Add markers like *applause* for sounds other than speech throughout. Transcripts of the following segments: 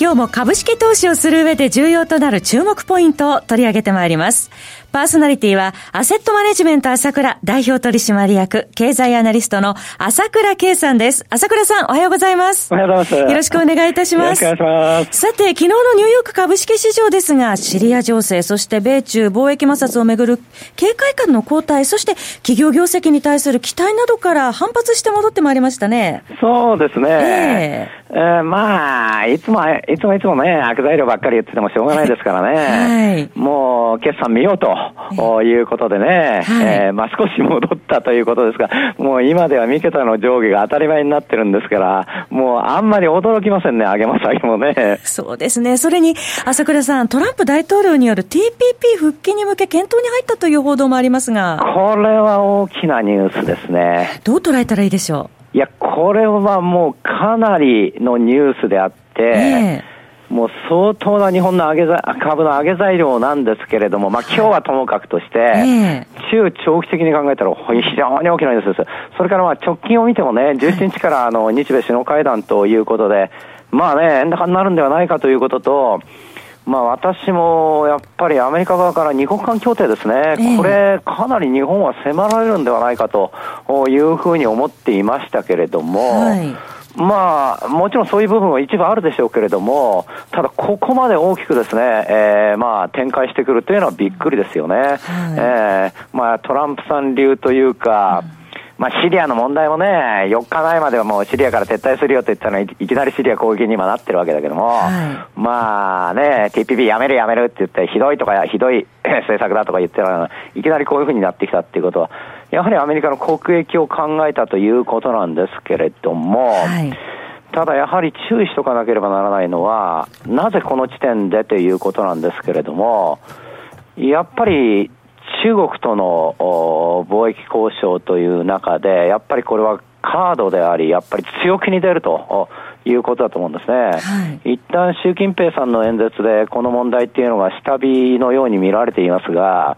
今日も株式投資をする上で重要となる注目ポイントを取り上げてまいります。パーソナリティは、アセットマネジメント朝倉代表取締役、経済アナリストの朝倉慶さんです。朝倉さん、おはようございます。おはようございます。よろしくお願いいたします。よろしくお願いします。さて、昨日のニューヨーク株式市場ですが、シリア情勢、そして米中貿易摩擦をめぐる警戒感の後退、そして企業業績に対する期待などから反発して戻ってまいりましたね。そうですね。えー、えー、まあ、いつも、いつもいつもね、悪材料ばっかり言っててもしょうがないですからね。はい、もう、決算見ようということでね、はい、えー、まあ少し戻ったということですが、もう今では三桁の上下が当たり前になってるんですから、もうあんまり驚きませんね、上げも下げもね。そうですね。それに、朝倉さん、トランプ大統領による TPP 復帰に向け検討に入ったという報道もありますが。これは大きなニュースですね。どう捉えたらいいでしょう？いや、これはもうかなりのニュースであって、えーもう相当な日本の上げ株の上げ材料なんですけれども、まあ今日はともかくとして、中長期的に考えたら非常に大きなニュースです。それからまあ直近を見てもね、17日からあの日米首脳会談ということで、まあね、円高になるんではないかということと、まあ私もやっぱりアメリカ側から二国間協定ですね、これ、かなり日本は迫られるんではないかというふうに思っていましたけれども、はいまあ、もちろんそういう部分は一部あるでしょうけれども、ただ、ここまで大きくですね、えー、まあ、展開してくるというのはびっくりですよね。はい、えー、まあ、トランプさん流というか、うん。まあ、シリアの問題もね、4日前まではもうシリアから撤退するよと言ったのに、いきなりシリア攻撃に今なってるわけだけども、はい、まあね、TPP やめるやめるって言って、ひどいとか、ひどい *coughs* 政策だとか言ってるのいきなりこういうふうになってきたっていうことは、やはりアメリカの国益を考えたということなんですけれども、はいただやはり注意しとかなければならないのは、なぜこの地点でということなんですけれども、やっぱり中国との貿易交渉という中で、やっぱりこれはカードであり、やっぱり強気に出るということだと思うんですね。はい、一旦習近平さんの演説でこの問題っていうのが下火のように見られていますが、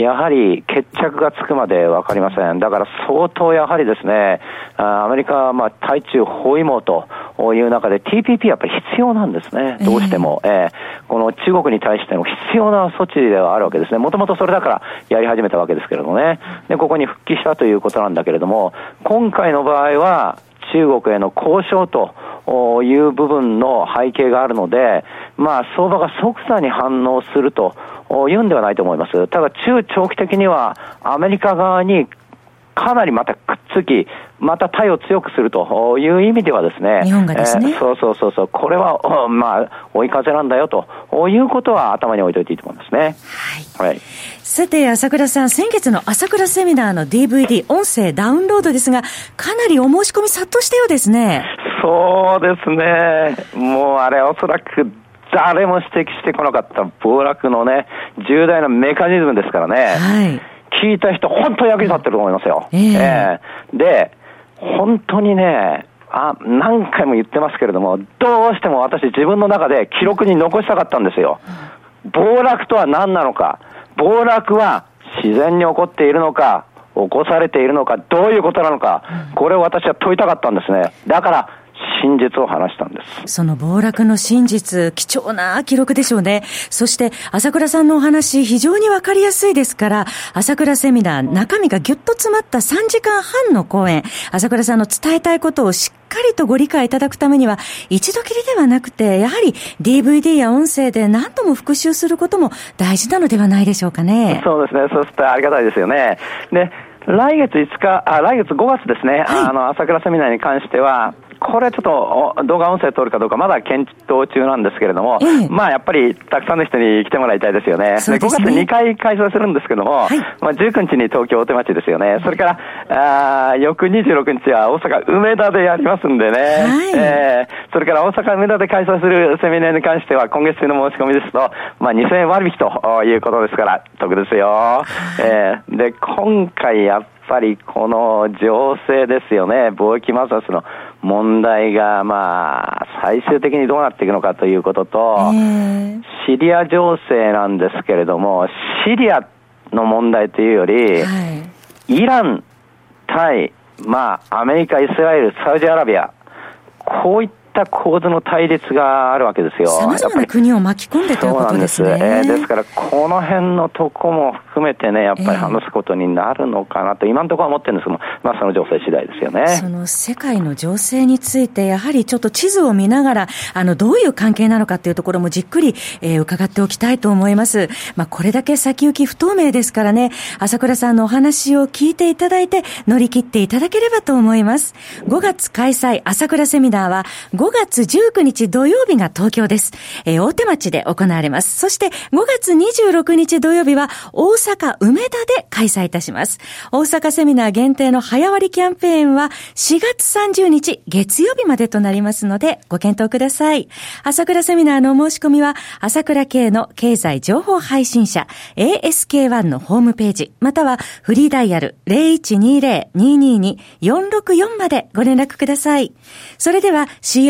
やはり決着がつくまで分かりません。だから相当やはりですね、アメリカはまあ対中包囲網という中で TPP やっぱり必要なんですね。どうしても。えー、えー、この中国に対しての必要な措置ではあるわけですね。もともとそれだからやり始めたわけですけれどもね。で、ここに復帰したということなんだけれども、今回の場合は中国への交渉という部分の背景があるので、まあ相場が即座に反応すると言うんではないと思います。ただ中長期的にはアメリカ側にかなりまたくっつき、また対を強くするという意味ではですね、日本がですね、えー、そうそうそうそう、これは、まあ、追い風なんだよということは頭に置いておいていいと思いますね。はい。はい、さて、朝倉さん、先月の朝倉セミナーの DVD、音声ダウンロードですが、かなりお申し込み殺到したようですね。そうですね。もうあれ、おそらく誰も指摘してこなかった暴落のね、重大なメカニズムですからね。はい。聞いた人、本当役に立ってると思いますよ。えー、えー、で、本当にね、あ、何回も言ってますけれども、どうしても私自分の中で記録に残したかったんですよ。暴落とは何なのか。暴落は自然に起こっているのか、起こされているのか、どういうことなのか、これを私は問いたかったんですね。だから、真実を話したんです。その暴落の真実、貴重な記録でしょうね。そして、朝倉さんのお話、非常にわかりやすいですから、朝倉セミナー、中身がぎゅっと詰まった3時間半の講演、朝倉さんの伝えたいことをしっかりとご理解いただくためには、一度きりではなくて、やはり DVD や音声で何度も復習することも大事なのではないでしょうかね。そうですね。そうするとありがたいですよね。で、来月5日、あ、来月5月ですね、はい、あの、朝倉セミナーに関しては、これちょっと動画音声撮るかどうかまだ検討中なんですけれども、ええ、まあやっぱりたくさんの人に来てもらいたいですよね。で、ね、5月2回開催するんですけども、はい、まあ19日に東京大手町ですよね。それから、あ翌26日は大阪梅田でやりますんでね、はい、えー、それから大阪梅田で開催するセミナーに関しては今月中の申し込みですと、まあ2000円割引ということですから得ですよ。えー、で、今回やっぱりこの情勢ですよね、貿易摩擦の問題が、まあ、最終的にどうなっていくのかということと、シリア情勢なんですけれども、シリアの問題というより、はい、イラン対、まあ、アメリカ、イスラエル、サウジアラビア、こういったった構図の対立があるわけですよ。様々な国を巻き込んでということですね。です。えー、ですから、この辺のとこも含めてね、やっぱり話すことになるのかなと、今のところは思ってるんですけども、まあその情勢次第ですよね。その世界の情勢について、やはりちょっと地図を見ながら、あの、どういう関係なのかというところもじっくり、えー、伺っておきたいと思います。まあこれだけ先行き不透明ですからね、朝倉さんのお話を聞いていただいて、乗り切っていただければと思います。5月開催朝倉セミナーは、5 5月19日土曜日が東京です。えー、大手町で行われます。そして5月26日土曜日は大阪梅田で開催いたします。大阪セミナー限定の早割キャンペーンは4月30日月曜日までとなりますのでご検討ください。朝倉セミナーの申し込みは朝倉系の経済情報配信者 ASK1 のホームページまたはフリーダイヤル0120-222-464までご連絡ください。それでは CM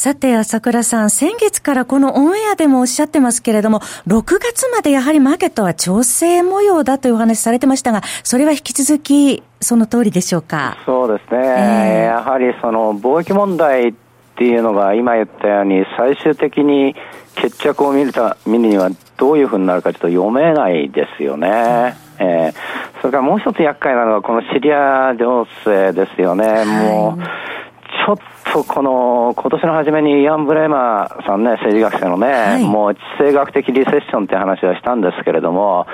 さて、朝倉さん、先月からこのオンエアでもおっしゃってますけれども、6月までやはりマーケットは調整模様だというお話されてましたが、それは引き続きその通りでしょうか？そうですね。えー、やはりその貿易問題っていうのが今言ったように最終的に決着を見るた見るにはどういうふうになるかちょっと読めないですよね。えー、それからもう一つ厄介なのはこのシリア情勢ですよね。はい、もうとこの、今年の初めにイアン・ブレーマーさんね、政治学者のね、はい、もう地政学的リセッションって話はしたんですけれども、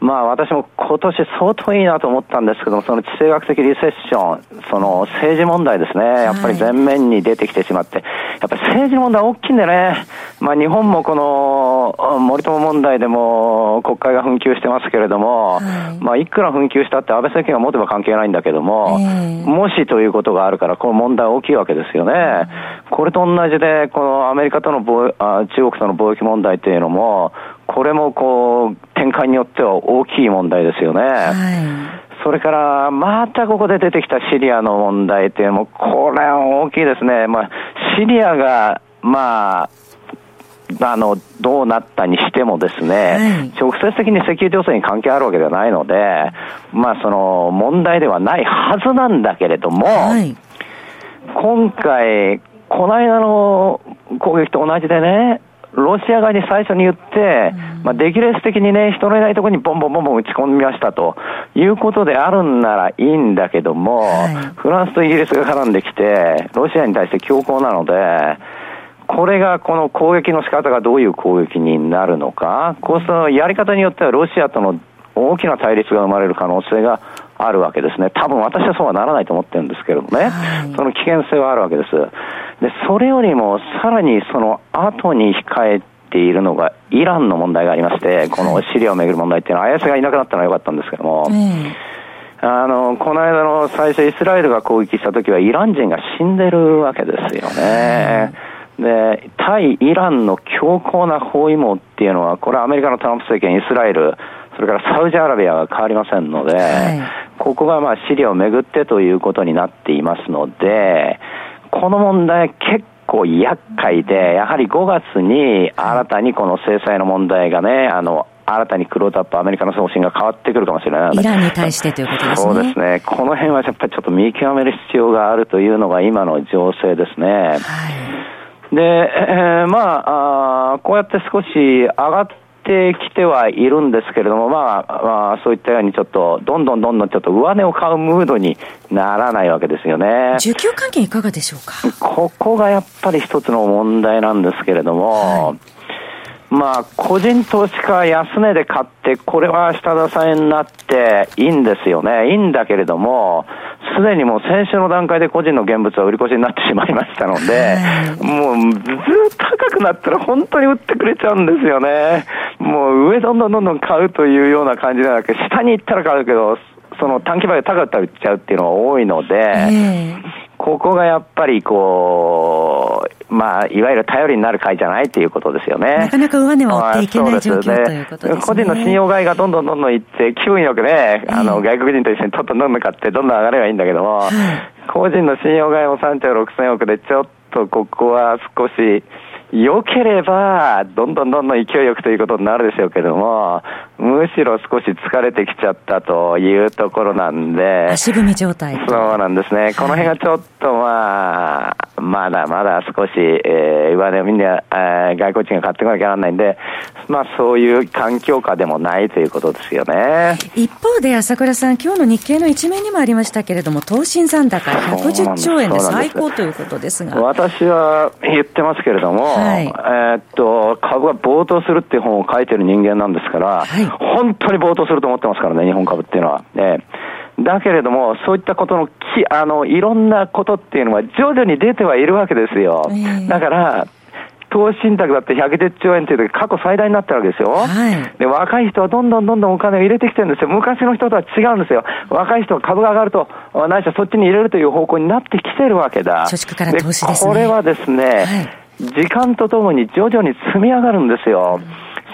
まあ私も今年相当いいなと思ったんですけども、その地政学的リセッション、その政治問題ですね、やっぱり前面に出てきてしまって、やっぱり政治問題大きいんでね、まあ日本もこの森友問題でも国会が紛糾してますけれども、はい、まあいくら紛糾したって安倍政権が持てば関係ないんだけども、えー、もしということがあるから、この問題大きいわけですよね。これと同じで、このアメリカとのあ中国との貿易問題っていうのも、これもこう、展開によっては大きい問題ですよね。はい、それから、またここで出てきたシリアの問題っていうのも、これは大きいですね。まあ、シリアが、まあ、あの、どうなったにしてもですね、はい、直接的に石油情勢に関係あるわけではないので、まあその問題ではないはずなんだけれども、はい、今回、この間の攻撃と同じでね、ロシア側に最初に言って、まあ、出来レース的にね、人のいないところにボンボンボンボン打ち込みましたということであるんならいいんだけども、はい、フランスとイギリスが絡んできて、ロシアに対して強硬なので、これがこの攻撃の仕方がどういう攻撃になるのか、こうしたやり方によってはロシアとの大きな対立が生まれる可能性があるわけですね。多分私はそうはならないと思ってるんですけれどもね、はい、その危険性はあるわけです。で、それよりもさらにその後に控えているのがイランの問題がありまして、このシリアをめぐる問題っていうのは、綾瀬がいなくなったのは良かったんですけども、あの、この間の最初イスラエルが攻撃した時はイラン人が死んでるわけですよね。で、対イランの強硬な包囲網っていうのは、これはアメリカのトランプ政権、イスラエル、それからサウジアラビアは変わりませんので、はい、ここがまあシリアをめぐってということになっていますので、この問題結構厄介で、やはり5月に新たにこの制裁の問題がね、あの、新たにクローズアップ、アメリカの方針が変わってくるかもしれないイランに対してということですね。そうですね。この辺はやっぱりちょっと見極める必要があるというのが今の情勢ですね。はい、で、えー、まああ、こうやって少し上がっててきてはいるんですけれども、まあ、まあ、そういったようにちょっと、どんどんどんどんちょっと上値を買うムードにならないわけですよね。需給関係いかがでしょうか？ここがやっぱり一つの問題なんですけれども、はいまあ、個人投資家安値で買って、これは下支えになっていいんですよね。いいんだけれども、すでにもう先週の段階で個人の現物は売り越しになってしまいましたので、もうずっと高くなったら本当に売ってくれちゃうんですよね。もう上どんどんどんどん買うというような感じではなく下に行ったら買うけど、その短期売で高く売っちゃうっていうのが多いので、ここがやっぱりこう、まあ、いわゆる頼りになる会じゃないっていうことですよね。なかなか上値は追っていけない状況、ね、ということですね。個人の信用買いがどんどんどんどんいって、気分よくね、あの、外国人と一緒にとっとどんどん買って、どんどん上がればいいんだけども、個人の信用買いも3兆6000億で、ちょっとここは少し、良ければ、どんどんどんどん勢いよくということになるでしょうけども、むしろ少し疲れてきちゃったというところなんで。足踏み状態。そうなんですね。この辺がちょっとまあ、まだまだ少し、えー、上値をみんな、えー、外国人が買ってこなきゃならないんで、まあそういう環境下でもないということですよね。一方で朝倉さん、今日の日経の一面にもありましたけれども、投信残高110兆円で最高ということですが。私は言ってますけれども、はい、えー、っと、株が暴騰するっていう本を書いてる人間なんですから、はい、本当に暴騰すると思ってますからね、日本株っていうのは。ね、だけれども、そういったことのき、あの、いろんなことっていうのは徐々に出てはいるわけですよ。えー、だから、投資信託だって110兆円っていう時過去最大になったわけですよ。はい、で、若い人はどんどんどんどんお金を入れてきてるんですよ。昔の人とは違うんですよ。若い人は株が上がると、ないしはそっちに入れるという方向になってきてるわけだ。貯蓄から投資ですね。これはですね、はい時間とともに徐々に積み上がるんですよ。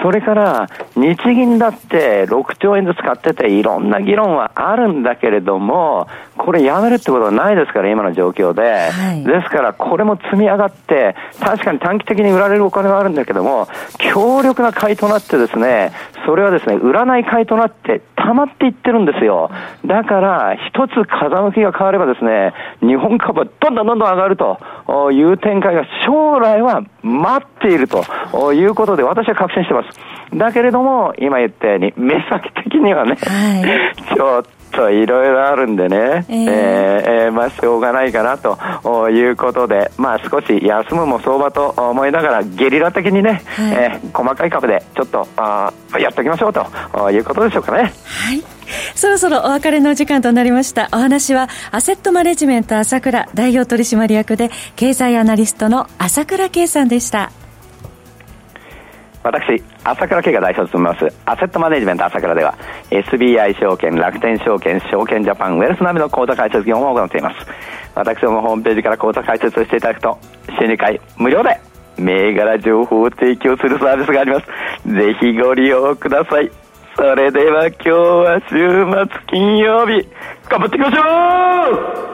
それから、日銀だって6兆円ずつ買ってて、いろんな議論はあるんだけれども、これやめるってことはないですから、今の状況で。はい、ですから、これも積み上がって、確かに短期的に売られるお金はあるんだけども、強力な買いとなってですね、それはですね、売らない買いとなって、溜まっていってるんですよ。だから、一つ風向きが変わればですね、日本株はどんどんどんどん上がるという展開が将来は待っているということで、私は確信してます。だけれども、今言ったように、目先的にはね、はい、*laughs* ちょっといろいろあるんでね、えー、えー、まあ、しょうがないかなということで、まあ、少し休むも相場と思いながら、ゲリラ的にね、はい、えー、細かい株でちょっとあやっておきましょうということでしょうかね。はいそろそろお別れの時間となりました。お話は、アセットマネジメント朝倉代表取締役で、経済アナリストの朝倉圭さんでした。私、朝倉慶が代表を務めます、アセットマネジメント朝倉では、SBI 証券、楽天証券、証券ジャパン、ウェルス並みの口座開設業務を行っています。私どもホームページから口座開設をしていただくと、週2回無料で銘柄情報を提供するサービスがあります。ぜひご利用ください。それでは今日は週末金曜日、頑張っていきましょう